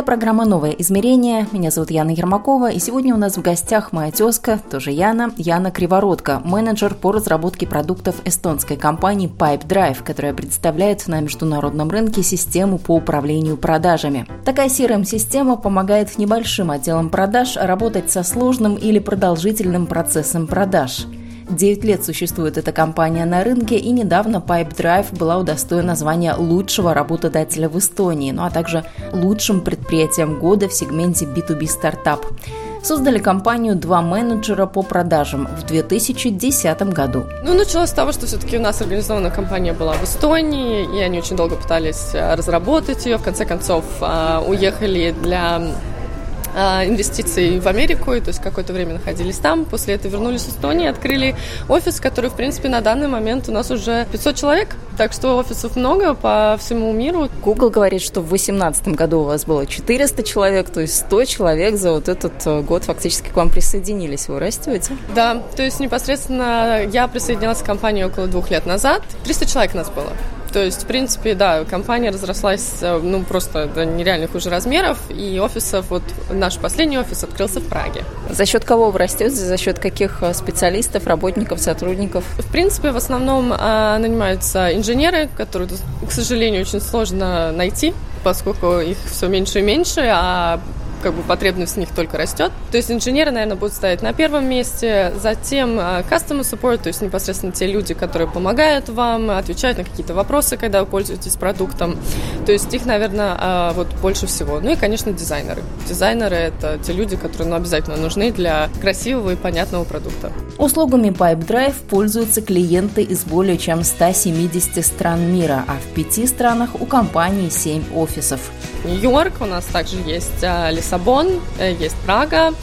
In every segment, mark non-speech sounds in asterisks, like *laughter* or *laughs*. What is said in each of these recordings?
Это программа «Новое измерение». Меня зовут Яна Ермакова, и сегодня у нас в гостях моя тезка, тоже Яна, Яна Кривородко, менеджер по разработке продуктов эстонской компании Pipe Drive, которая представляет на международном рынке систему по управлению продажами. Такая CRM-система помогает небольшим отделам продаж работать со сложным или продолжительным процессом продаж – 9 лет существует эта компания на рынке, и недавно Pipe Drive была удостоена звания лучшего работодателя в Эстонии, ну а также лучшим предприятием года в сегменте B2B стартап. Создали компанию два менеджера по продажам в 2010 году. Ну, началось с того, что все-таки у нас организованная компания была в Эстонии, и они очень долго пытались э, разработать ее. В конце концов, э, уехали для инвестиций в Америку, и то есть какое-то время находились там. После этого вернулись в Эстонию, открыли офис, который, в принципе, на данный момент у нас уже 500 человек. Так что офисов много по всему миру. Google говорит, что в 2018 году у вас было 400 человек, то есть 100 человек за вот этот э, год фактически к вам присоединились. Вы растете? Да, то есть непосредственно я присоединялась к компании около двух лет назад. 300 человек у нас было. То есть, в принципе, да, компания разрослась, э, ну, просто до нереальных уже размеров, и офисов, вот наш последний офис открылся в Праге. За счет кого вы растете? За счет каких э, специалистов, работников, сотрудников? В принципе, в основном а, нанимаются инженеры, которые, к сожалению, очень сложно найти, поскольку их все меньше и меньше, а как бы потребность в них только растет. То есть инженеры, наверное, будут стоять на первом месте, затем а, customer support, то есть непосредственно те люди, которые помогают вам, отвечают на какие-то вопросы, когда вы пользуетесь продуктом. То есть их, наверное, а, вот больше всего. Ну и, конечно, дизайнеры. Дизайнеры — это те люди, которые ну, обязательно нужны для красивого и понятного продукта. Услугами Pipedrive пользуются клиенты из более чем 170 стран мира, а в пяти странах у компании 7 офисов. Нью-Йорк, у нас также есть а, Лиссабон, э, есть Прага,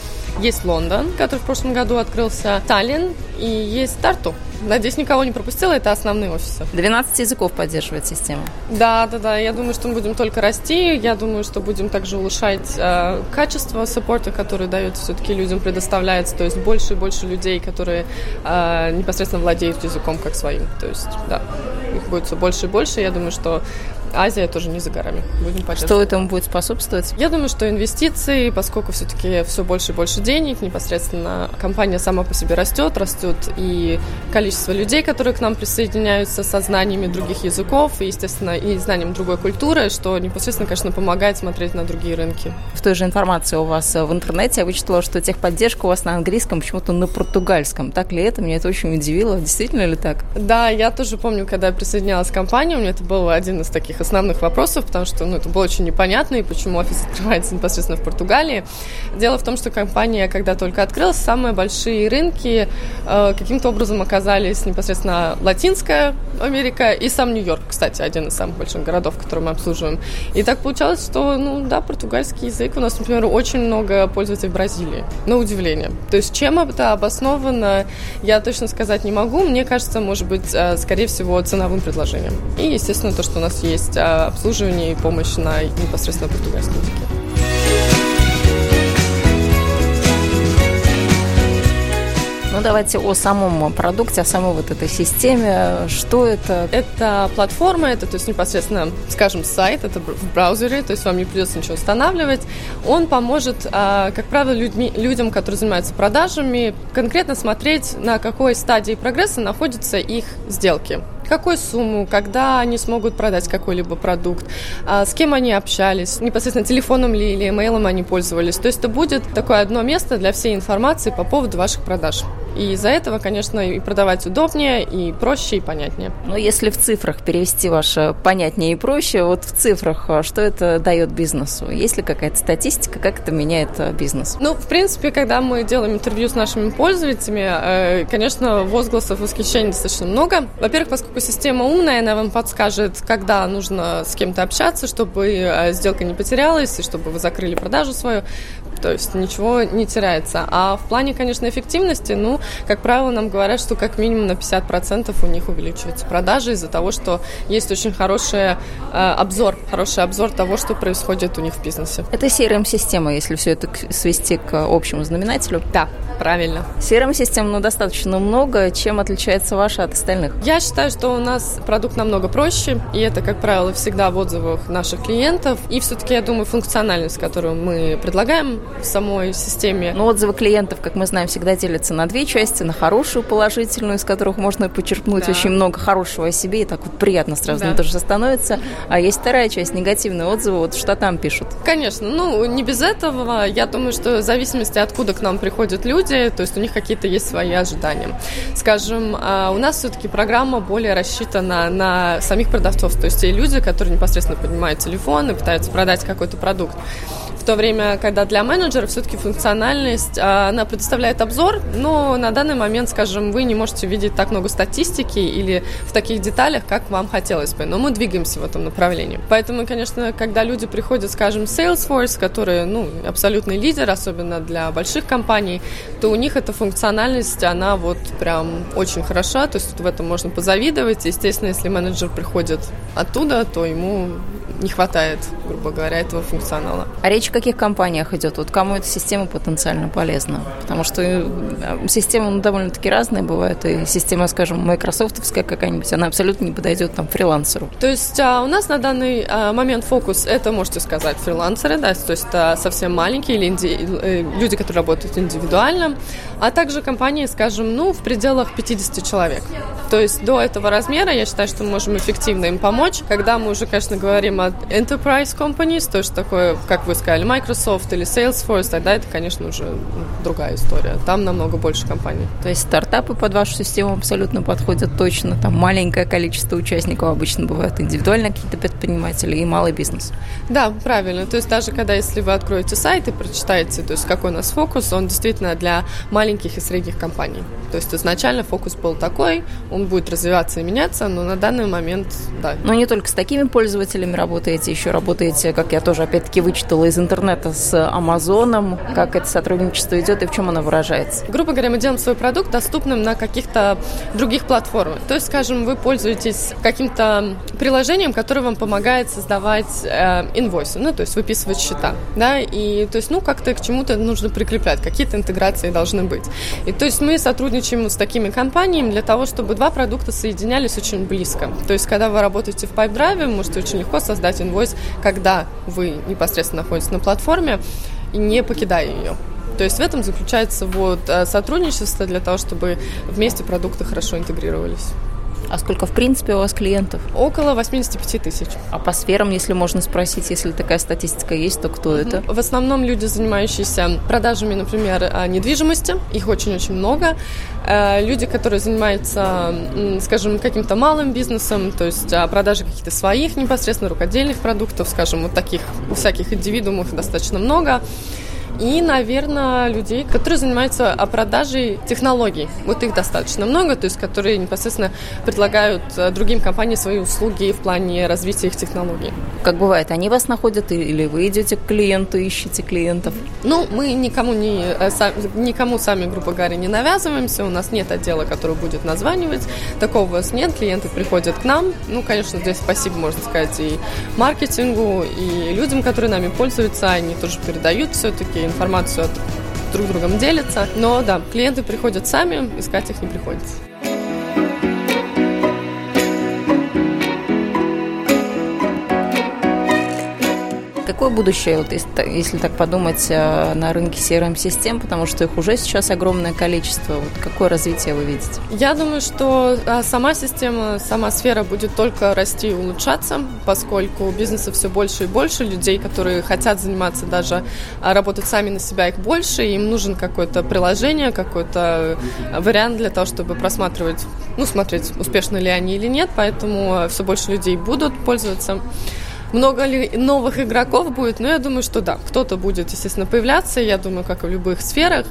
есть Лондон, который в прошлом году открылся, Таллин и есть Тарту. Надеюсь, никого не пропустила, это основные офисы. 12 языков поддерживает система. Да, да, да. Я думаю, что мы будем только расти. Я думаю, что будем также улучшать э, качество саппорта, который дает все-таки людям предоставляется. То есть больше и больше людей, которые э, непосредственно владеют языком как своим. То есть, да, их будет все больше и больше. Я думаю, что Азия тоже не за горами. Будем Что этому будет способствовать? Я думаю, что инвестиции, поскольку все-таки все больше и больше денег, непосредственно компания сама по себе растет, растет и количество людей, которые к нам присоединяются со знаниями других языков, и, естественно, и знанием другой культуры, что непосредственно, конечно, помогает смотреть на другие рынки. В той же информации у вас в интернете я вычитала, что техподдержка у вас на английском, почему-то на португальском. Так ли это? Меня это очень удивило. Действительно ли так? Да, я тоже помню, когда я присоединялась к компании, у меня это был один из таких основных вопросов, потому что ну, это было очень непонятно, и почему офис открывается непосредственно в Португалии. Дело в том, что компания, когда только открылась, самые большие рынки э, каким-то образом оказались непосредственно Латинская Америка и сам Нью-Йорк, кстати, один из самых больших городов, которые мы обслуживаем. И так получалось, что, ну да, португальский язык у нас, например, очень много пользуется в Бразилии, на удивление. То есть чем это обосновано, я точно сказать не могу. Мне кажется, может быть, э, скорее всего, ценовым предложением. И, естественно, то, что у нас есть есть обслуживание и помощь на непосредственно португальском языке. Ну, давайте о самом продукте, о самой вот этой системе. Что это? Это платформа, это то есть непосредственно, скажем, сайт, это в браузере, то есть вам не придется ничего устанавливать. Он поможет, а, как правило, людьми, людям, которые занимаются продажами, конкретно смотреть, на какой стадии прогресса находятся их сделки какую сумму, когда они смогут продать какой-либо продукт, а, с кем они общались, непосредственно телефоном ли или имейлом они пользовались. То есть это будет такое одно место для всей информации по поводу ваших продаж. И из-за этого, конечно, и продавать удобнее, и проще, и понятнее. Но если в цифрах перевести ваше понятнее и проще, вот в цифрах, а, что это дает бизнесу? Есть ли какая-то статистика, как это меняет а, бизнес? Ну, в принципе, когда мы делаем интервью с нашими пользователями, э, конечно, возгласов восхищения достаточно много. Во-первых, поскольку система умная, она вам подскажет, когда нужно с кем-то общаться, чтобы э, сделка не потерялась, и чтобы вы закрыли продажу свою. То есть ничего не теряется. А в плане, конечно, эффективности, ну, как правило, нам говорят, что как минимум на 50% у них увеличиваются продажи из-за того, что есть очень хороший э, обзор, хороший обзор того, что происходит у них в бизнесе. Это CRM-система, если все это свести к общему знаменателю? Да, правильно. CRM-систем, ну, достаточно много. Чем отличается ваша от остальных? Я считаю, что у нас продукт намного проще, и это, как правило, всегда в отзывах наших клиентов. И все-таки, я думаю, функциональность, которую мы предлагаем в самой системе. Но отзывы клиентов, как мы знаем, всегда делятся на две части. На хорошую, положительную, из которых можно почерпнуть да. очень много хорошего о себе, и так вот приятно сразу да. на то же становится. А есть вторая часть, негативные отзывы, вот что там пишут. Конечно, ну, не без этого. Я думаю, что в зависимости, откуда к нам приходят люди, то есть у них какие-то есть свои ожидания. Скажем, а, у нас все-таки программа более рассчитана на самих продавцов, то есть те люди, которые непосредственно поднимают телефон и пытаются продать какой-то продукт то время, когда для менеджера все-таки функциональность, а, она предоставляет обзор, но на данный момент, скажем, вы не можете видеть так много статистики или в таких деталях, как вам хотелось бы. Но мы двигаемся в этом направлении. Поэтому, конечно, когда люди приходят, скажем, Salesforce, который, ну, абсолютный лидер, особенно для больших компаний, то у них эта функциональность, она вот прям очень хороша, то есть в этом можно позавидовать. Естественно, если менеджер приходит оттуда, то ему не хватает, грубо говоря, этого функционала. А речь каких компаниях идет? Вот кому эта система потенциально полезна? Потому что э, системы ну, довольно-таки разные бывают, и система, скажем, майкрософтовская какая-нибудь, она абсолютно не подойдет там фрилансеру. То есть а, у нас на данный а, момент фокус, это, можете сказать, фрилансеры, да, то есть это совсем маленькие или инди... Э, люди, которые работают индивидуально, а также компании, скажем, ну, в пределах 50 человек. То есть до этого размера я считаю, что мы можем эффективно им помочь. Когда мы уже, конечно, говорим о enterprise companies, то есть такое, как вы сказали, Microsoft или Salesforce, тогда это, конечно, уже другая история. Там намного больше компаний. То есть стартапы под вашу систему абсолютно подходят точно. Там маленькое количество участников обычно бывают индивидуально какие-то предприниматели и малый бизнес. Да, правильно. То есть даже когда, если вы откроете сайт и прочитаете, то есть какой у нас фокус, он действительно для маленьких и средних компаний. То есть изначально фокус был такой, он будет развиваться и меняться, но на данный момент, да. Но не только с такими пользователями работаете, еще работаете, как я тоже опять-таки вычитала из интернета, с Амазоном, как это сотрудничество идет и в чем оно выражается? Грубо говоря, мы делаем свой продукт доступным на каких-то других платформах. То есть, скажем, вы пользуетесь каким-то приложением, которое вам помогает создавать э, инвойсы, ну, то есть выписывать счета, да, и то есть, ну, как-то к чему-то нужно прикреплять, какие-то интеграции должны быть. И то есть мы сотрудничаем с такими компаниями для того, чтобы два продукта соединялись очень близко. То есть, когда вы работаете в PipeDrive, вы можете очень легко создать инвойс, когда вы непосредственно находитесь на платформе, не покидая ее. То есть в этом заключается вот э, сотрудничество для того, чтобы вместе продукты хорошо интегрировались. А сколько, в принципе, у вас клиентов? Около 85 тысяч. А по сферам, если можно спросить, если такая статистика есть, то кто это? В основном люди, занимающиеся продажами, например, а, недвижимости. Их очень-очень много. Э, люди, которые занимаются, скажем, каким-то малым бизнесом, то есть а, продажи каких-то своих непосредственно рукодельных продуктов, скажем, вот таких всяких индивидуумов достаточно много и, наверное, людей, которые занимаются продажей технологий. Вот их достаточно много, то есть которые непосредственно предлагают э, другим компаниям свои услуги в плане развития их технологий. Как бывает, они вас находят или вы идете к клиенту, ищете клиентов? Ну, мы никому, не, э, никому сами, грубо говоря, не навязываемся, у нас нет отдела, который будет названивать, такого у вас нет, клиенты приходят к нам, ну, конечно, здесь спасибо, можно сказать, и маркетингу, и людям, которые нами пользуются, они тоже передают все-таки информацию друг другом делятся. Но да, клиенты приходят сами, искать их не приходится. Какое будущее, вот, если, так подумать, э, на рынке CRM-систем, потому что их уже сейчас огромное количество. Вот какое развитие вы видите? Я думаю, что а, сама система, сама сфера будет только расти и улучшаться, поскольку у бизнеса все больше и больше людей, которые хотят заниматься даже а, работать сами на себя, их больше, им нужен какое-то приложение, какой-то э, вариант для того, чтобы просматривать, ну, смотреть, успешны ли они или нет, поэтому все больше людей будут пользоваться много ли новых игроков будет? Ну, я думаю, что да. Кто-то будет, естественно, появляться, я думаю, как и в любых сферах.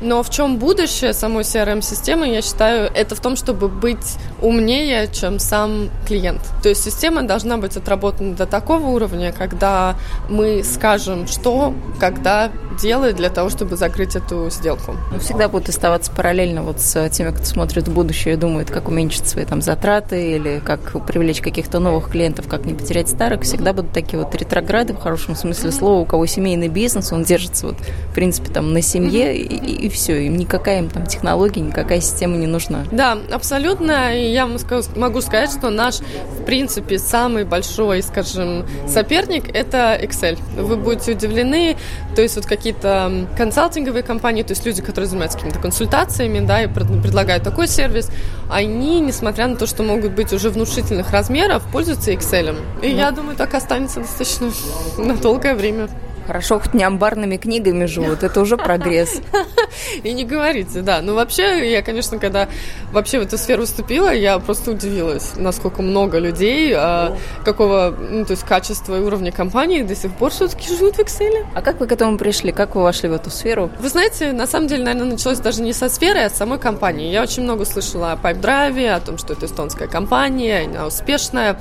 Но в чем будущее самой CRM-системы, я считаю, это в том, чтобы быть умнее, чем сам клиент. То есть система должна быть отработана до такого уровня, когда мы скажем, что, когда делать для того, чтобы закрыть эту сделку. Ну, всегда будут оставаться параллельно вот с теми, кто смотрит в будущее и думает, как уменьшить свои там затраты или как привлечь каких-то новых клиентов, как не потерять старых. Всегда будут такие вот ретрограды в хорошем смысле слова, у кого семейный бизнес, он держится вот, в принципе, там на семье и, и все. Им никакая им там технология, никакая система не нужна. Да, абсолютно. И я могу сказать, что наш, в принципе, самый большой, скажем, соперник – это Excel. Вы будете удивлены, то есть вот какие-то консалтинговые компании, то есть люди, которые занимаются какими-то консультациями, да, и предлагают такой сервис, они, несмотря на то, что могут быть уже внушительных размеров, пользуются Excel. И ну. я думаю, так останется достаточно *laughs* на долгое время. Хорошо, хоть не амбарными книгами живут, это уже прогресс. *laughs* И не говорите, да. Ну, вообще, я, конечно, когда вообще в эту сферу вступила, я просто удивилась, насколько много людей, а, какого, ну, то есть качества и уровня компании до сих пор все-таки живут в Excel. А как вы к этому пришли? Как вы вошли в эту сферу? Вы знаете, на самом деле, наверное, началось даже не со сферы, а с самой компании. Я очень много слышала о PipeDrive, о том, что это эстонская компания, она успешная.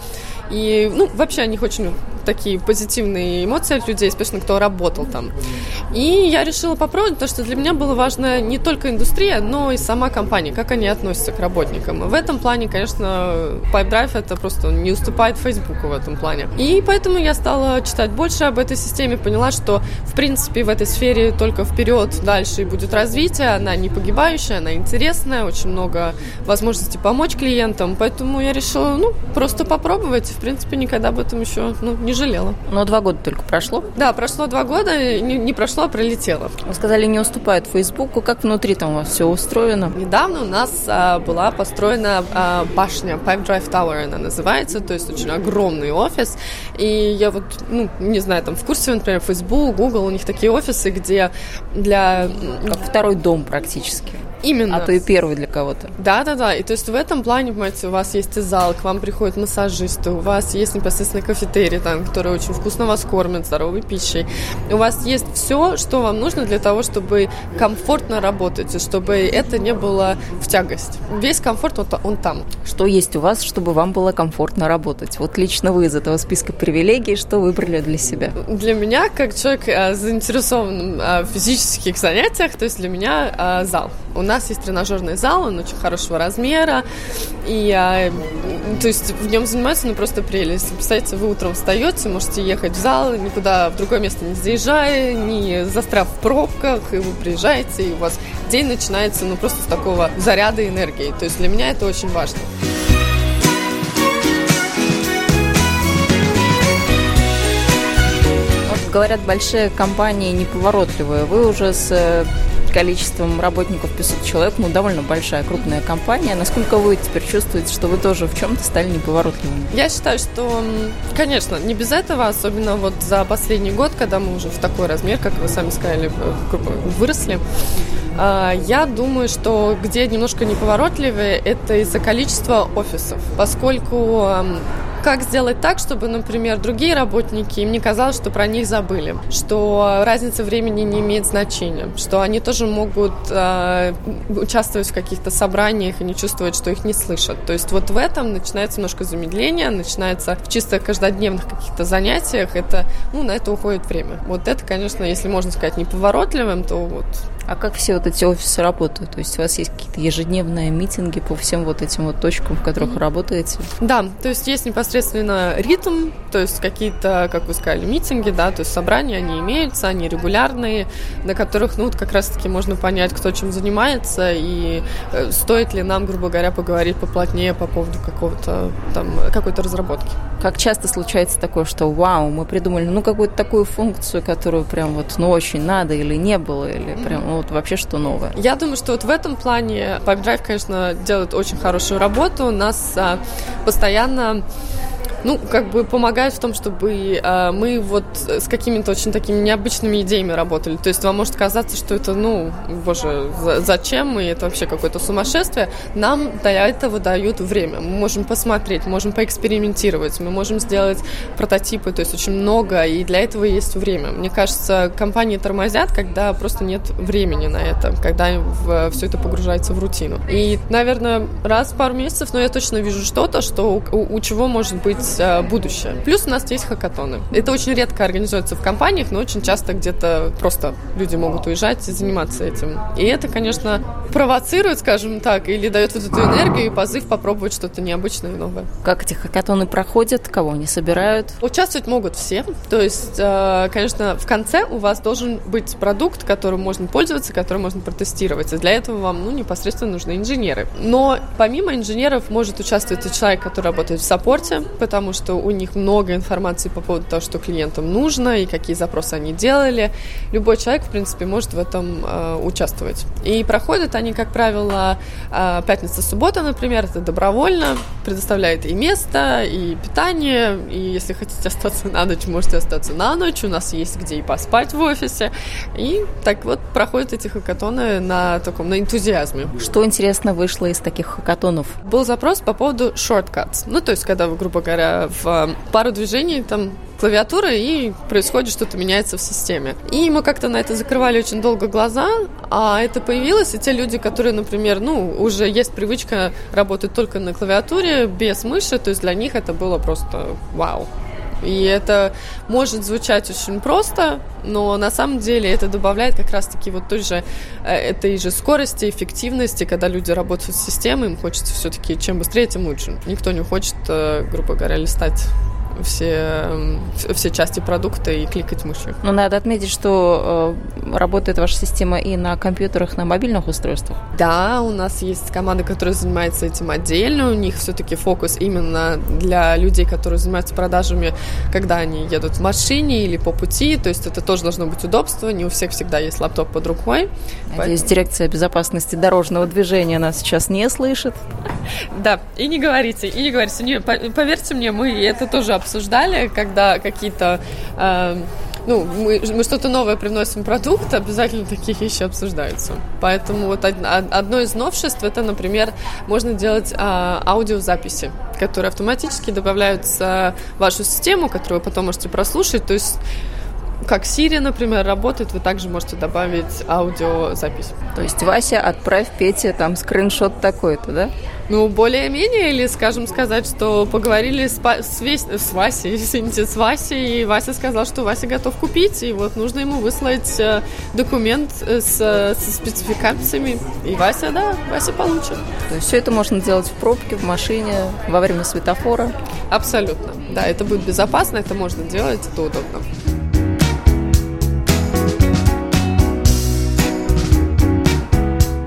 И, ну, вообще о них очень такие позитивные эмоции от людей, especially кто работал там. И я решила попробовать, потому что для меня было важно не только индустрия, но и сама компания, как они относятся к работникам. В этом плане, конечно, PipeDrive это просто не уступает Facebook в этом плане. И поэтому я стала читать больше об этой системе, поняла, что, в принципе, в этой сфере только вперед, дальше будет развитие, она не погибающая, она интересная, очень много возможностей помочь клиентам, поэтому я решила, ну, просто попробовать, в принципе, никогда об этом еще ну, не жалела. Но два года только прошло? Да, прошло два года, не, не прошло, а пролетело. Вы сказали, не уступает Фейсбуку. Как внутри там у вас все устроено? Недавно у нас а, была построена а, башня, Pipe Drive Tower она называется, то есть очень огромный офис. И я вот, ну, не знаю, там в курсе, например, Facebook, Google, у них такие офисы, где для... Как второй дом практически. Именно. А то и первый для кого-то. Да, да, да. И то есть в этом плане, понимаете, у вас есть и зал, к вам приходят массажисты, у вас есть непосредственно кафетерий, там, который очень вкусно вас кормит, здоровой пищей. У вас есть все, что вам нужно для того, чтобы комфортно работать, и чтобы это не было в тягость. Весь комфорт, вот он там. Что есть у вас, чтобы вам было комфортно работать? Вот лично вы из этого списка привилегий, что выбрали для себя? Для меня, как человек а, заинтересован а, в физических занятиях, то есть для меня а, зал. У нас есть тренажерный зал, он очень хорошего размера, и а, то есть в нем заниматься, ну, просто прелесть. Представляете, вы утром встаете, можете ехать в зал, никуда в другое место не заезжая, не застряв в пробках, и вы приезжаете, и у вас день начинается, ну, просто с такого заряда энергии. То есть для меня это очень важно. говорят, большие компании неповоротливые. Вы уже с э, количеством работников 500 человек, ну, довольно большая, крупная компания. Насколько вы теперь чувствуете, что вы тоже в чем-то стали неповоротливыми? Я считаю, что, конечно, не без этого, особенно вот за последний год, когда мы уже в такой размер, как вы сами сказали, выросли, а, я думаю, что где немножко неповоротливее, это из-за количества офисов, поскольку как сделать так, чтобы, например, другие работники, им не казалось, что про них забыли, что разница времени не имеет значения, что они тоже могут э, участвовать в каких-то собраниях и не чувствовать, что их не слышат. То есть вот в этом начинается немножко замедление, начинается в чисто каждодневных каких-то занятиях, это, ну, на это уходит время. Вот это, конечно, если можно сказать неповоротливым, то вот а как все вот эти офисы работают? То есть у вас есть какие-то ежедневные митинги по всем вот этим вот точкам, в которых вы работаете? Да, то есть есть непосредственно ритм, то есть какие-то, как вы сказали, митинги, да, то есть собрания, они имеются, они регулярные, на которых, ну, вот как раз-таки можно понять, кто чем занимается и э, стоит ли нам, грубо говоря, поговорить поплотнее по поводу какого-то там, какой-то разработки. Как часто случается такое, что вау, мы придумали, ну, какую-то такую функцию, которую прям вот, ну, очень надо или не было, или прям, вот вообще что новое? Я думаю, что вот в этом плане PipeDrive, конечно, делает очень хорошую работу. У нас а, постоянно ну, как бы помогает в том, чтобы э, мы вот с какими-то очень такими необычными идеями работали. То есть вам может казаться, что это, ну, боже, зачем, и это вообще какое-то сумасшествие. Нам для этого дают время. Мы можем посмотреть, можем поэкспериментировать, мы можем сделать прототипы, то есть очень много, и для этого есть время. Мне кажется, компании тормозят, когда просто нет времени на это, когда все это погружается в рутину. И, наверное, раз в пару месяцев, но я точно вижу что-то, что у, у чего может быть э, будущее. Плюс у нас есть хакатоны. Это очень редко организуется в компаниях, но очень часто где-то просто люди могут уезжать и заниматься этим. И это, конечно, провоцирует, скажем так, или дает вот эту энергию и позыв попробовать что-то необычное и новое. Как эти хакатоны проходят? Кого они собирают? Участвовать могут все. То есть, э, конечно, в конце у вас должен быть продукт, которым можно пользоваться, который можно протестировать. И для этого вам ну, непосредственно нужны инженеры. Но помимо инженеров может участвовать и человек, который работает в саппорте, потому что у них много информации по поводу того, что клиентам нужно и какие запросы они делали. Любой человек, в принципе, может в этом э, участвовать. И проходят они, как правило, э, пятница-суббота, например, это добровольно, предоставляет и место, и питание, и если хотите остаться на ночь, можете остаться на ночь, у нас есть где и поспать в офисе. И так вот проходят эти хакатоны на таком, на энтузиазме. Что интересно вышло из таких хакатонов? Был запрос по поводу shortcuts. Ну, то есть, когда вы, грубо говоря, в э, пару движений там клавиатуры, и происходит что-то меняется в системе. И мы как-то на это закрывали очень долго глаза, а это появилось, и те люди, которые, например, ну, уже есть привычка работать только на клавиатуре, без мыши, то есть для них это было просто вау. И это может звучать очень просто, но на самом деле это добавляет как раз-таки вот той же, э, этой же скорости, эффективности, когда люди работают с системой, им хочется все-таки чем быстрее, тем лучше. Никто не хочет, э, грубо говоря, листать все, все части продукта и кликать мышью. Но надо отметить, что э, работает ваша система и на компьютерах, на мобильных устройствах. Да, у нас есть команда, которая занимается этим отдельно. У них все-таки фокус именно для людей, которые занимаются продажами, когда они едут в машине или по пути. То есть это тоже должно быть удобство. Не у всех всегда есть лаптоп под рукой. Надеюсь, Поэтому... дирекция безопасности дорожного движения нас сейчас не слышит. Да, и не говорите, и не говорите. Не, поверьте мне, мы это тоже обсуждали, когда какие-то... Э, ну, мы, мы что-то новое привносим продукт, обязательно такие вещи обсуждаются. Поэтому вот одно из новшеств это, например, можно делать а, аудиозаписи, которые автоматически добавляются в вашу систему, которую вы потом можете прослушать. То есть как Siri, например, работает, вы также можете добавить аудиозапись. То есть, Вася, отправь Пете там скриншот такой-то, да? Ну, более-менее, или, скажем, сказать, что поговорили с, с, Весь, с Васей, *laughs* извините, с Васей, и Вася сказал, что Вася готов купить, и вот нужно ему выслать э, документ э, с, со спецификациями, и Вася, да, Вася получит. То есть все это можно делать в пробке, в машине, во время светофора? Абсолютно, да, это будет безопасно, это можно делать, это удобно.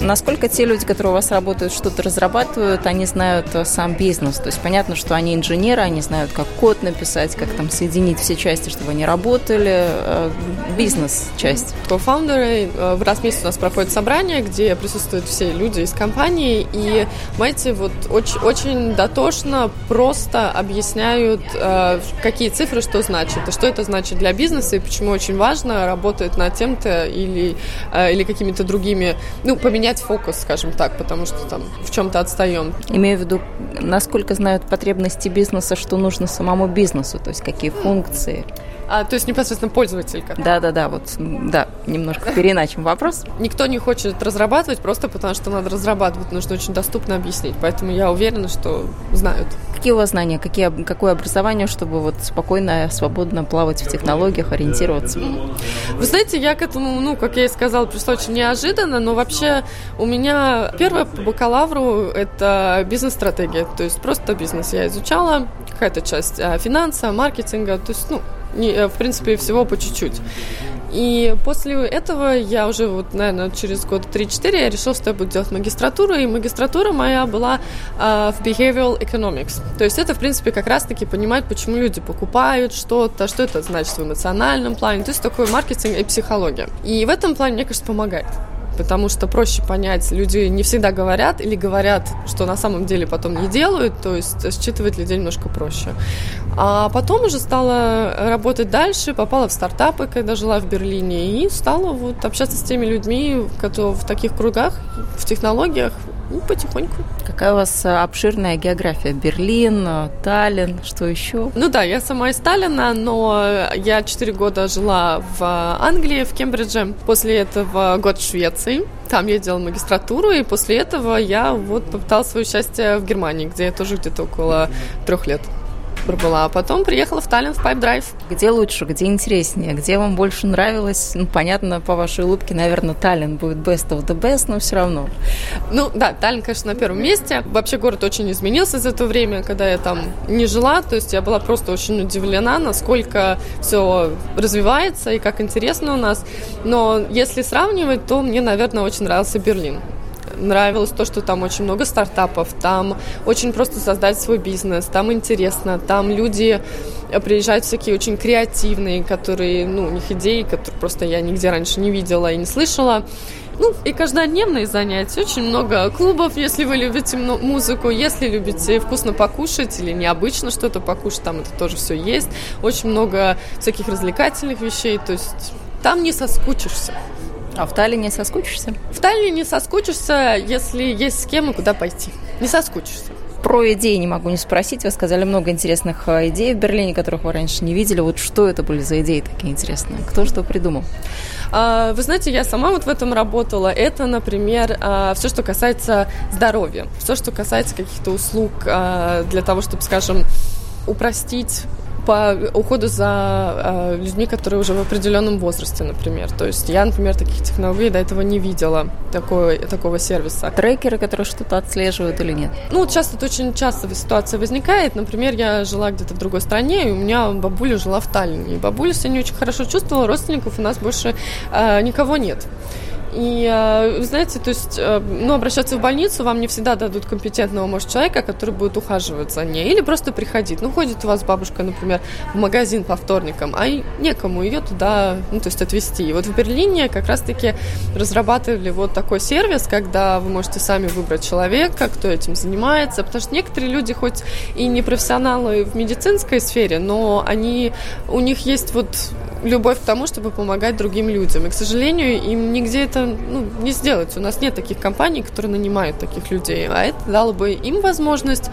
Насколько те люди, которые у вас работают, что-то разрабатывают, они знают э, сам бизнес? То есть понятно, что они инженеры, они знают, как код написать, как там соединить все части, чтобы они работали. Э, бизнес-часть. Кофаундеры э, в раз в месяц у нас проходит собрание, где присутствуют все люди из компании, и, знаете, вот очень, очень дотошно, просто объясняют, какие цифры что значит, и что это значит для бизнеса, и почему очень важно работать над тем-то или, или какими-то другими, ну, поменять менять фокус, скажем так, потому что там в чем-то отстаем. Имею в виду, насколько знают потребности бизнеса, что нужно самому бизнесу, то есть какие функции. А, то есть непосредственно пользователька. Да, да, да, вот, да, немножко переначим вопрос. Никто не хочет разрабатывать просто потому, что надо разрабатывать, нужно очень доступно объяснить. Поэтому я уверена, что знают. Какие у вас знания, какие, какое образование, чтобы вот спокойно, свободно плавать в технологиях, ориентироваться? Вы знаете, я к этому, ну, как я и сказала, пришла очень неожиданно, но вообще у меня первое по бакалавру – это бизнес-стратегия, то есть просто бизнес я изучала, какая-то часть а, финанса, маркетинга, то есть, ну, в принципе, всего по чуть-чуть. И после этого я уже, вот, наверное, через год 3-4 я решила, что я буду делать магистратуру, и магистратура моя была э, в Behavioral Economics. То есть это, в принципе, как раз-таки понимать, почему люди покупают что-то, что это значит в эмоциональном плане, то есть такой маркетинг и психология. И в этом плане, мне кажется, помогает потому что проще понять, люди не всегда говорят или говорят, что на самом деле потом не делают, то есть считывать людей немножко проще. А потом уже стала работать дальше, попала в стартапы, когда жила в Берлине, и стала вот общаться с теми людьми, которые в таких кругах, в технологиях, ну, потихоньку. Какая у вас э, обширная география? Берлин, э, Таллин, что еще? Ну да, я сама из Таллина, но я 4 года жила в Англии, в Кембридже. После этого год в Швеции. Там я делала магистратуру, и после этого я вот попыталась свое счастье в Германии, где я тоже где-то около трех лет пробыла. А потом приехала в Таллин в Pipe Drive. Где лучше, где интереснее, где вам больше нравилось? Ну, понятно, по вашей улыбке, наверное, Таллин будет best of the best, но все равно. Ну, да, Таллин, конечно, на первом месте. Вообще город очень изменился за это время, когда я там не жила. То есть я была просто очень удивлена, насколько все развивается и как интересно у нас. Но если сравнивать, то мне, наверное, очень нравился Берлин нравилось то, что там очень много стартапов, там очень просто создать свой бизнес, там интересно, там люди приезжают всякие очень креативные, которые, ну, у них идеи, которые просто я нигде раньше не видела и не слышала. Ну, и каждодневные занятия. Очень много клубов, если вы любите музыку, если любите вкусно покушать или необычно что-то покушать, там это тоже все есть. Очень много всяких развлекательных вещей, то есть там не соскучишься. А в Таллине соскучишься? В Таллине не соскучишься, если есть с кем и куда пойти. Не соскучишься. Про идеи не могу не спросить. Вы сказали много интересных э, идей в Берлине, которых вы раньше не видели. Вот что это были за идеи такие интересные? Кто что придумал? А, вы знаете, я сама вот в этом работала. Это, например, а, все, что касается здоровья, все, что касается каких-то услуг а, для того, чтобы, скажем, упростить по уходу за э, людьми, которые уже в определенном возрасте, например. То есть я, например, таких технологий до этого не видела, такой, такого сервиса. Трекеры, которые что-то отслеживают или нет? Ну, часто, это очень часто ситуация возникает. Например, я жила где-то в другой стране, и у меня бабуля жила в Таллине. И бабуля себя не очень хорошо чувствовала, родственников у нас больше э, никого нет. И, э, знаете, то есть, э, ну, обращаться в больницу вам не всегда дадут компетентного, может, человека, который будет ухаживать за ней. Или просто приходить. Ну, ходит у вас бабушка, например, в магазин по вторникам, а некому ее туда, ну, то есть, отвезти. И вот в Берлине как раз-таки разрабатывали вот такой сервис, когда вы можете сами выбрать человека, кто этим занимается, потому что некоторые люди хоть и не профессионалы в медицинской сфере, но они, у них есть вот любовь к тому, чтобы помогать другим людям. И, к сожалению, им нигде это ну, не сделать. У нас нет таких компаний, которые нанимают таких людей. А это дало бы им возможность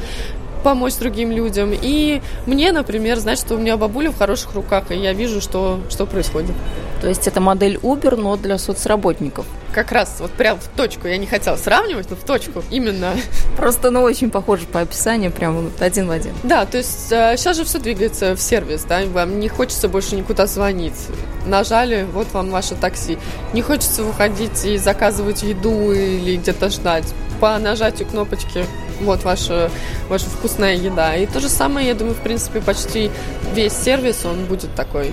помочь другим людям. И мне, например, знать, что у меня бабуля в хороших руках, и я вижу, что, что происходит. То есть это модель Uber, но для соцработников. Как раз вот прям в точку. Я не хотела сравнивать, но в точку именно. Просто, ну, очень похоже по описанию, прям вот один в один. Да, то есть э, сейчас же все двигается в сервис, да, вам не хочется больше никуда звонить. Нажали, вот вам ваше такси. Не хочется выходить и заказывать еду или где-то ждать. По нажатию кнопочки вот ваша, ваша вкусная еда. И то же самое, я думаю, в принципе, почти весь сервис, он будет такой.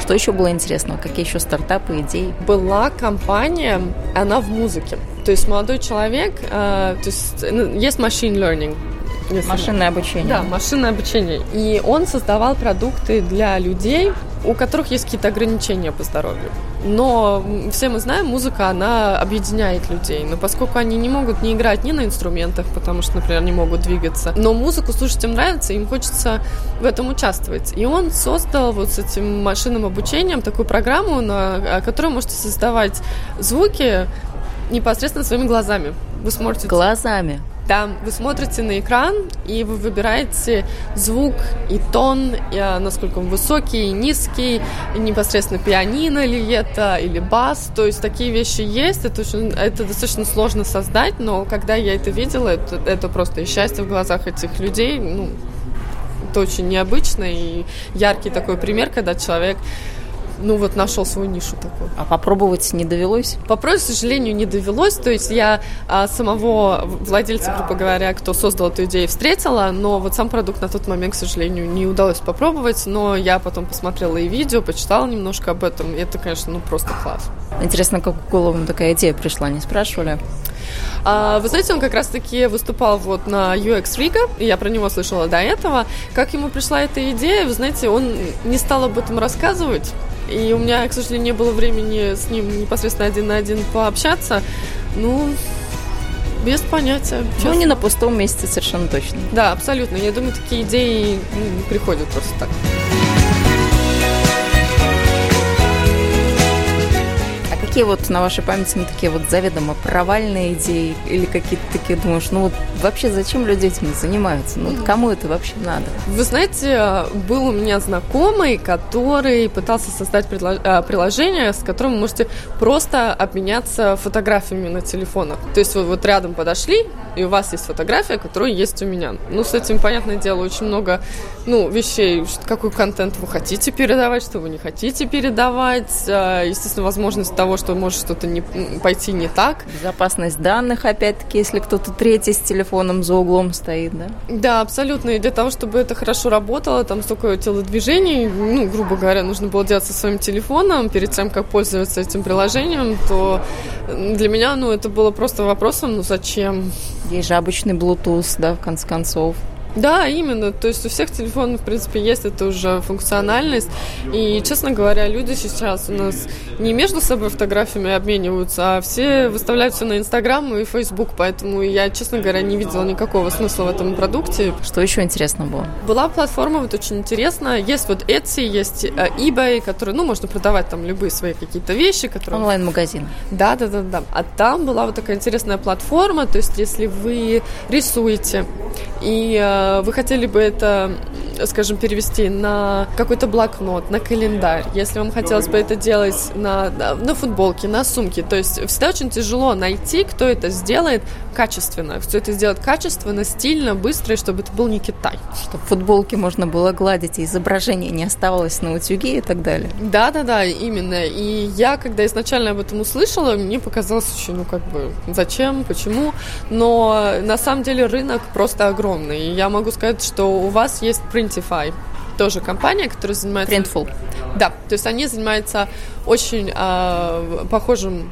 Что еще было интересного? Какие еще стартапы, идеи? Была компания, она в музыке. То есть молодой человек, э, то есть ну, есть machine learning, если машинное обучение. Да, машинное обучение. И он создавал продукты для людей, у которых есть какие-то ограничения по здоровью. Но все мы знаем, музыка, она объединяет людей. Но поскольку они не могут не играть ни на инструментах, потому что, например, не могут двигаться, но музыку слушать им нравится, им хочется в этом участвовать. И он создал вот с этим машинным обучением такую программу, на которой можете создавать звуки непосредственно своими глазами. Вы сможете... Глазами? Да, вы смотрите на экран, и вы выбираете звук и тон, и, а, насколько он высокий низкий, и непосредственно пианино ли это, или бас. То есть такие вещи есть. Это, очень, это достаточно сложно создать, но когда я это видела, это, это просто и счастье в глазах этих людей. Ну, это очень необычно и яркий такой пример, когда человек ну вот нашел свою нишу такую. А попробовать не довелось? Попробовать, к сожалению, не довелось. То есть я а, самого владельца, грубо говоря, кто создал эту идею, встретила, но вот сам продукт на тот момент, к сожалению, не удалось попробовать. Но я потом посмотрела и видео, почитала немножко об этом, и это, конечно, ну просто класс. Интересно, как в голову такая идея пришла, не спрашивали? А, вы знаете, он как раз-таки выступал вот на UX Riga, и я про него слышала до этого. Как ему пришла эта идея, вы знаете, он не стал об этом рассказывать, и у меня, к сожалению, не было времени с ним непосредственно один на один пообщаться. Ну, без понятия. Ну, не на пустом месте совершенно точно. Да, абсолютно. Я думаю, такие идеи ну, приходят просто так. Какие вот на вашей памяти ну, такие вот заведомо провальные идеи или какие-то такие думаешь, ну вот вообще зачем люди этим занимаются? Ну вот кому это вообще надо? Вы знаете, был у меня знакомый, который пытался создать э, приложение, с которым вы можете просто обменяться фотографиями на телефонах. То есть вы вот рядом подошли, и у вас есть фотография, которая есть у меня. Ну, с этим, понятное дело, очень много ну, вещей, какой контент вы хотите передавать, что вы не хотите передавать. Э, естественно, возможность того, что может что-то не, пойти не так. Безопасность данных, опять-таки, если кто-то третий с телефоном за углом стоит, да? Да, абсолютно. И для того, чтобы это хорошо работало, там столько телодвижений, ну, грубо говоря, нужно было делать со своим телефоном перед тем, как пользоваться этим приложением, то для меня, ну, это было просто вопросом, ну, зачем? Есть же обычный Bluetooth, да, в конце концов. Да, именно. То есть у всех телефонов, в принципе, есть эта уже функциональность. И, честно говоря, люди сейчас у нас не между собой фотографиями обмениваются, а все выставляют все на Инстаграм и Фейсбук. Поэтому я, честно говоря, не видела никакого смысла в этом продукте. Что еще интересно было? Была платформа вот очень интересная. Есть вот Etsy, есть э, eBay, который, ну, можно продавать там любые свои какие-то вещи, которые... Онлайн-магазин. Да, да, да, да. А там была вот такая интересная платформа, то есть если вы рисуете и Э, вы хотели бы это, скажем, перевести на какой-то блокнот, на календарь, если вам хотелось бы это делать на, на футболке, на сумке, то есть всегда очень тяжело найти, кто это сделает качественно, кто это сделает качественно, стильно, быстро, и чтобы это был не Китай. Чтобы футболки можно было гладить, и изображение не оставалось на утюге и так далее. Да-да-да, именно. И я, когда изначально об этом услышала, мне показалось очень, ну как бы, зачем, почему, но на самом деле рынок просто огромный. И я могу сказать, что у вас есть Printify, тоже компания, которая занимается... Printful. Да, то есть они занимаются очень э, похожим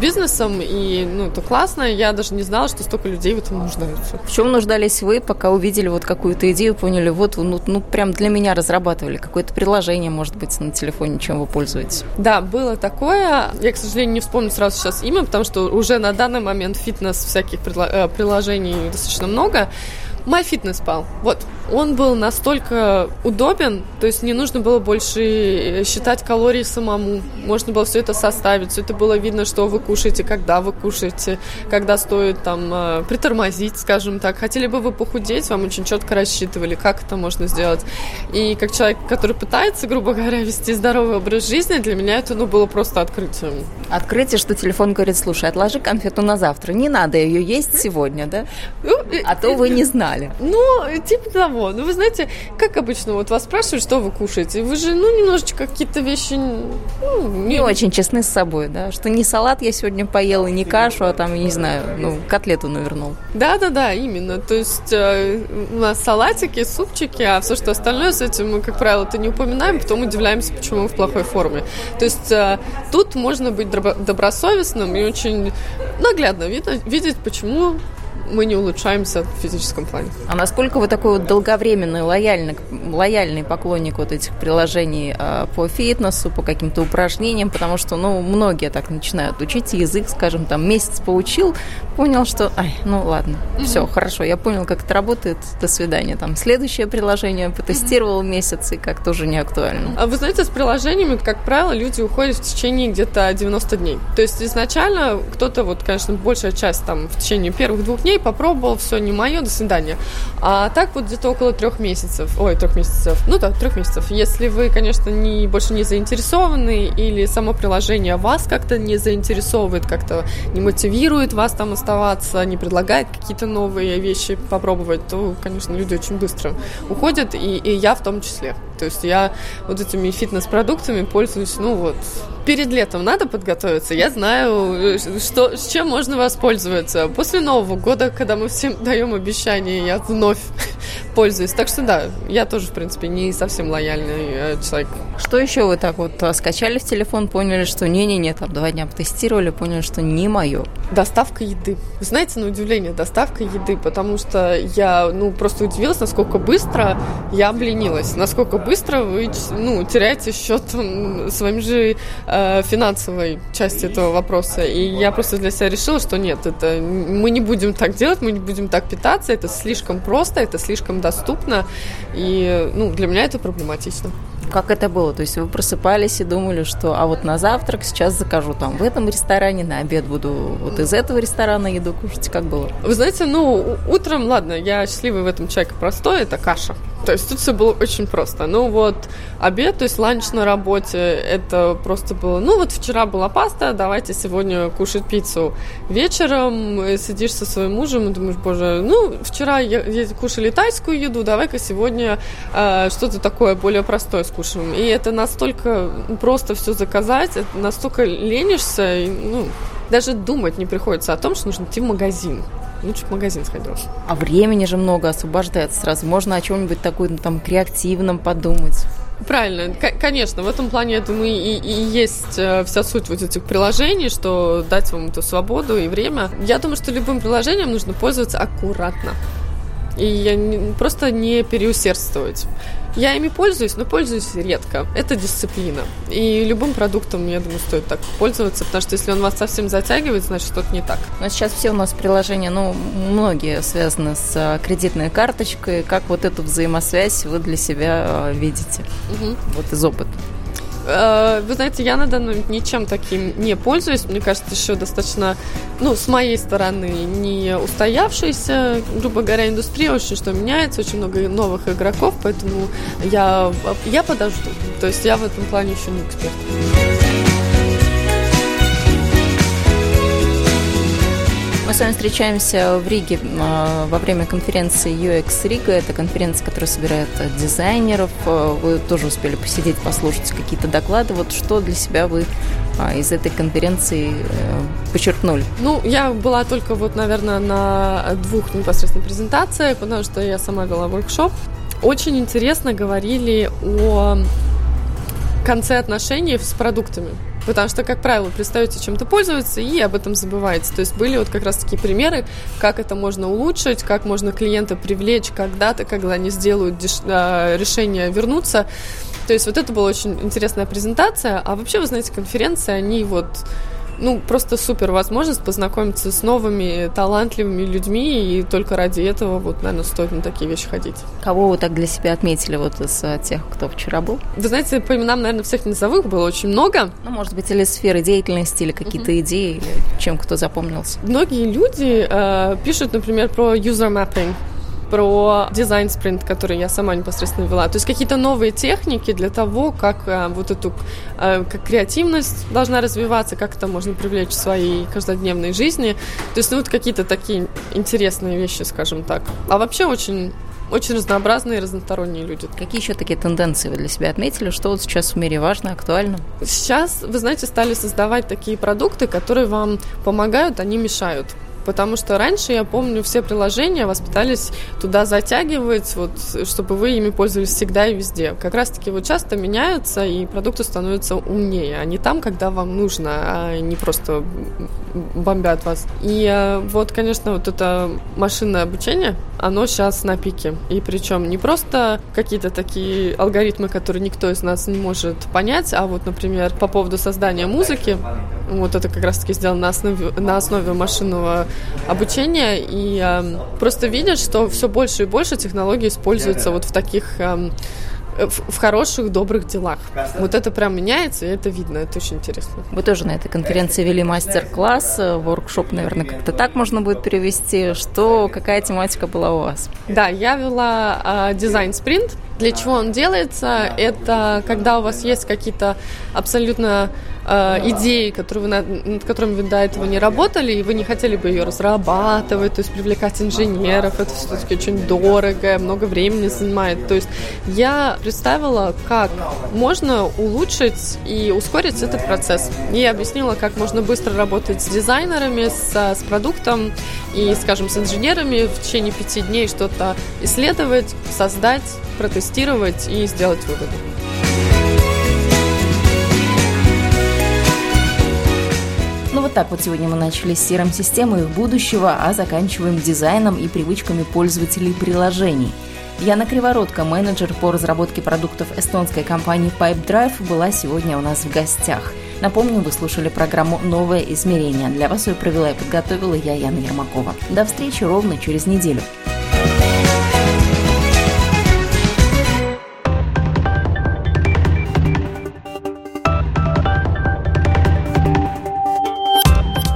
бизнесом, и ну, это классно. Я даже не знала, что столько людей в этом нуждаются. В чем нуждались вы, пока увидели вот какую-то идею, поняли, вот, ну, ну прям для меня разрабатывали какое-то приложение, может быть, на телефоне, чем вы пользуетесь? Да, было такое. Я, к сожалению, не вспомню сразу сейчас имя, потому что уже на данный момент фитнес всяких э, приложений достаточно много. MyFitnessPal. Вот. Он был настолько удобен, то есть не нужно было больше э, считать калории самому. Можно было все это составить, все это было видно, что вы кушаете, когда вы кушаете, когда стоит там э, притормозить, скажем так. Хотели бы вы похудеть, вам очень четко рассчитывали, как это можно сделать. И как человек, который пытается, грубо говоря, вести здоровый образ жизни, для меня это ну, было просто открытием. Открытие, что телефон говорит, слушай, отложи конфету на завтра, не надо ее есть сегодня, да? Ну, а то вы не знали знали. Ну, типа того. Ну, вы знаете, как обычно, вот вас спрашивают, что вы кушаете. Вы же, ну, немножечко какие-то вещи... Ну, не... не очень честны с собой, да? Что не салат я сегодня поела, не кашу, а там, я не знаю, ну, котлету навернул. Да-да-да, именно. То есть э, у нас салатики, супчики, а все, что остальное с этим мы, как правило, это не упоминаем, потом удивляемся, почему мы в плохой форме. То есть э, тут можно быть добросовестным и очень наглядно видно, видеть, почему мы не улучшаемся в физическом плане. А насколько вы такой вот долговременный, лояльный, лояльный поклонник вот этих приложений э, по фитнесу, по каким-то упражнениям, потому что, ну, многие так начинают учить язык, скажем, там, месяц поучил, понял, что, ай, ну, ладно, mm-hmm. все, хорошо, я понял, как это работает, до свидания, там, следующее приложение потестировал mm-hmm. месяц, и как тоже не актуально. А вы знаете, с приложениями, как правило, люди уходят в течение где-то 90 дней. То есть изначально кто-то, вот, конечно, большая часть там в течение первых двух дней попробовал, все, не мое, до свидания. А так вот где-то около трех месяцев, ой, трех месяцев, ну да, трех месяцев. Если вы, конечно, не, больше не заинтересованы или само приложение вас как-то не заинтересовывает, как-то не мотивирует вас там оставаться, не предлагает какие-то новые вещи попробовать, то, конечно, люди очень быстро уходят, и, и я в том числе. То есть я вот этими фитнес-продуктами пользуюсь, ну вот, перед летом надо подготовиться. Я знаю, что, с чем можно воспользоваться. После Нового года, когда мы всем *laughs* даем обещание, я вновь *laughs* пользуюсь. Так что да, я тоже, в принципе, не совсем лояльный э, человек. Что еще вы так вот э, скачали в телефон, поняли, что не-не-не, там два дня потестировали, поняли, что не мое? Доставка еды. Вы знаете, на удивление, доставка еды, потому что я, ну, просто удивилась, насколько быстро я обленилась, насколько быстро вы, ну, теряете счет своим же э, финансовой части этого вопроса. И я просто для себя решила, что нет, это мы не будем так делать, мы не будем так питаться, это слишком просто, это слишком доступно, и ну, для меня это проблематично. Как это было? То есть вы просыпались и думали, что а вот на завтрак сейчас закажу там в этом ресторане, на обед буду вот из этого ресторана еду кушать. Как было? Вы знаете, ну, утром, ладно, я счастливый в этом человек простой, это каша. То есть тут все было очень просто. Ну вот обед, то есть ланч на работе, это просто было, ну вот вчера была паста, давайте сегодня кушать пиццу. Вечером э, сидишь со своим мужем и думаешь, боже, ну вчера я, я кушали тайскую еду, давай-ка сегодня э, что-то такое более простое скушаем. И это настолько просто все заказать, это настолько ленишься, и, ну, даже думать не приходится о том, что нужно идти в магазин лучше в магазин сходил. А времени же много освобождается сразу. Можно о чем-нибудь такой ну, там креативном подумать. Правильно, конечно, в этом плане, я думаю, и, и есть э, вся суть вот этих приложений, что дать вам эту свободу и время. Я думаю, что любым приложением нужно пользоваться аккуратно. И я не, просто не переусердствовать. Я ими пользуюсь, но пользуюсь редко. Это дисциплина. И любым продуктом, я думаю, стоит так пользоваться, потому что если он вас совсем затягивает, значит что-то не так. Но сейчас все у нас приложения, ну, многие связаны с а, кредитной карточкой. Как вот эту взаимосвязь вы для себя а, видите? Угу. Вот из опыта. Э, вы знаете, я на данный момент ничем таким не пользуюсь. Мне кажется, еще достаточно, ну, с моей стороны, не устоявшаяся, грубо говоря, индустрия очень что меняется, очень много новых игроков, поэтому я, я подожду. То есть я в этом плане еще не эксперт. С вами встречаемся в Риге а, во время конференции UX Рига. Это конференция, которая собирает дизайнеров. А, вы тоже успели посидеть, послушать какие-то доклады. Вот что для себя вы а, из этой конференции э, почерпнули? Ну, я была только вот, наверное, на двух непосредственно презентациях, потому что я сама вела воркшоп. Очень интересно говорили о конце отношений с продуктами. Потому что, как правило, перестаете чем-то пользоваться и об этом забываете. То есть были вот как раз такие примеры, как это можно улучшить, как можно клиента привлечь когда-то, когда они сделают а, решение вернуться. То есть вот это была очень интересная презентация. А вообще, вы знаете, конференции, они вот ну, просто супер возможность познакомиться с новыми талантливыми людьми, и только ради этого, вот, наверное, стоит на такие вещи ходить. Кого вы так для себя отметили вот из э, тех, кто вчера был? Вы знаете, по именам, наверное, всех низовых было очень много. Ну, может быть, или сферы деятельности, или какие-то mm-hmm. идеи, или чем кто запомнился. Многие люди э, пишут, например, про user mapping, про дизайн-спринт, который я сама непосредственно вела. То есть какие-то новые техники для того, как э, вот эту э, как креативность должна развиваться, как это можно привлечь в своей каждодневной жизни. То есть ну, вот какие-то такие интересные вещи, скажем так. А вообще очень очень разнообразные и разносторонние люди. Какие еще такие тенденции вы для себя отметили? Что вот сейчас в мире важно, актуально? Сейчас, вы знаете, стали создавать такие продукты, которые вам помогают, они мешают. Потому что раньше, я помню, все приложения вас пытались туда затягивать, вот, чтобы вы ими пользовались всегда и везде. Как раз-таки вот часто меняются, и продукты становятся умнее. Они там, когда вам нужно, а не просто бомбят вас. И э, вот, конечно, вот это машинное обучение, оно сейчас на пике. И причем не просто какие-то такие алгоритмы, которые никто из нас не может понять, а вот, например, по поводу создания музыки, вот это как раз-таки сделано на основе, на основе машинного обучения, и э, просто видят, что все больше и больше технологий используются вот в таких э, в, в хороших, добрых делах. Вот это прям меняется, и это видно, это очень интересно. Вы тоже на этой конференции вели мастер-класс, э, воркшоп, наверное, как-то так можно будет перевести. Что, какая тематика была у вас? Да, я вела э, дизайн-спринт, Для чего он делается? Это когда у вас есть какие-то абсолютно э, идеи, которые вы, над, которыми вы до этого не работали, и вы не хотели бы ее разрабатывать, то есть привлекать инженеров, это все-таки очень дорого, много времени занимает. То есть я представила, как можно улучшить и ускорить этот процесс. И я объяснила, как можно быстро работать с дизайнерами, с, с продуктом и, скажем, с инженерами в течение пяти дней что-то исследовать, создать, протестировать и сделать выводы. Ну вот так вот сегодня мы начали с CRM-системы их будущего, а заканчиваем дизайном и привычками пользователей приложений. Яна Кривородка, менеджер по разработке продуктов эстонской компании PipeDrive, была сегодня у нас в гостях. Напомню, вы слушали программу «Новое измерение». Для вас ее провела и подготовила я, Яна Ермакова. До встречи ровно через неделю.